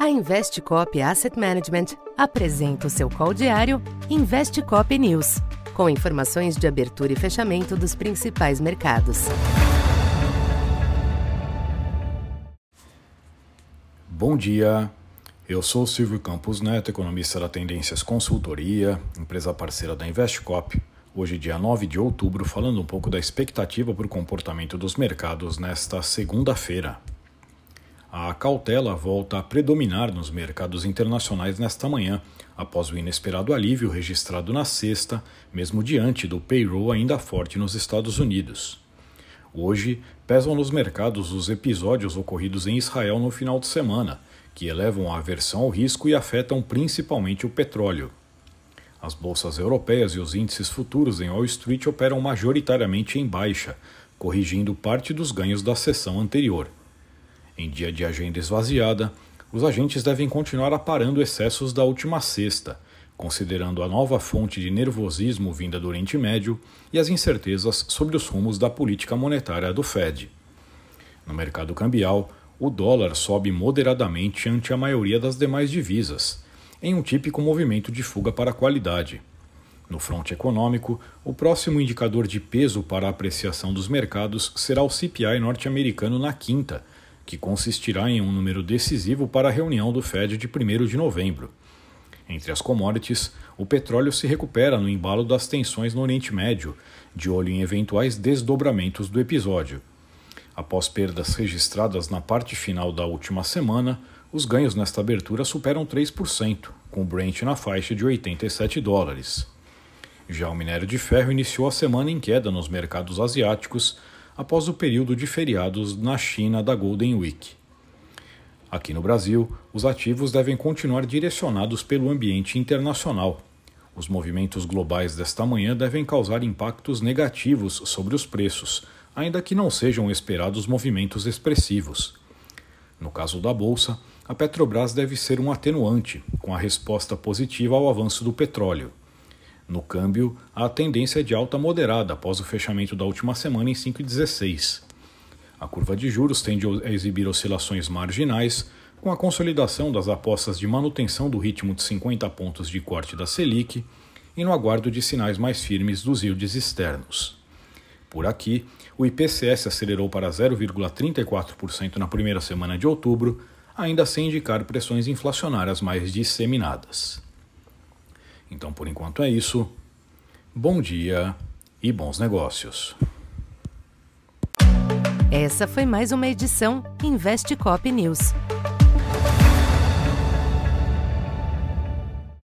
A Investcop Asset Management apresenta o seu call diário Investcop News, com informações de abertura e fechamento dos principais mercados. Bom dia, eu sou Silvio Campos Neto, economista da Tendências Consultoria, empresa parceira da Investcop. Hoje, dia 9 de outubro, falando um pouco da expectativa para o comportamento dos mercados nesta segunda-feira. A cautela volta a predominar nos mercados internacionais nesta manhã, após o inesperado alívio registrado na sexta, mesmo diante do payroll ainda forte nos Estados Unidos. Hoje, pesam nos mercados os episódios ocorridos em Israel no final de semana, que elevam a aversão ao risco e afetam principalmente o petróleo. As bolsas europeias e os índices futuros em Wall Street operam majoritariamente em baixa, corrigindo parte dos ganhos da sessão anterior. Em dia de agenda esvaziada, os agentes devem continuar aparando excessos da última sexta, considerando a nova fonte de nervosismo vinda do Oriente Médio e as incertezas sobre os rumos da política monetária do Fed. No mercado cambial, o dólar sobe moderadamente ante a maioria das demais divisas, em um típico movimento de fuga para a qualidade. No fronte econômico, o próximo indicador de peso para a apreciação dos mercados será o CPI norte-americano na quinta, que consistirá em um número decisivo para a reunião do Fed de 1 de novembro. Entre as commodities, o petróleo se recupera no embalo das tensões no Oriente Médio, de olho em eventuais desdobramentos do episódio. Após perdas registradas na parte final da última semana, os ganhos nesta abertura superam 3%, com o Brent na faixa de 87 dólares. Já o minério de ferro iniciou a semana em queda nos mercados asiáticos, após o período de feriados na China da Golden Week. Aqui no Brasil, os ativos devem continuar direcionados pelo ambiente internacional. Os movimentos globais desta manhã devem causar impactos negativos sobre os preços, ainda que não sejam esperados movimentos expressivos. No caso da bolsa, a Petrobras deve ser um atenuante, com a resposta positiva ao avanço do petróleo. No câmbio, a tendência é de alta moderada após o fechamento da última semana em 5,16. A curva de juros tende a exibir oscilações marginais, com a consolidação das apostas de manutenção do ritmo de 50 pontos de corte da Selic e no aguardo de sinais mais firmes dos yields externos. Por aqui, o IPCS acelerou para 0,34% na primeira semana de outubro, ainda sem indicar pressões inflacionárias mais disseminadas. Então, por enquanto é isso. Bom dia e bons negócios. Essa foi mais uma edição Investe Cop News.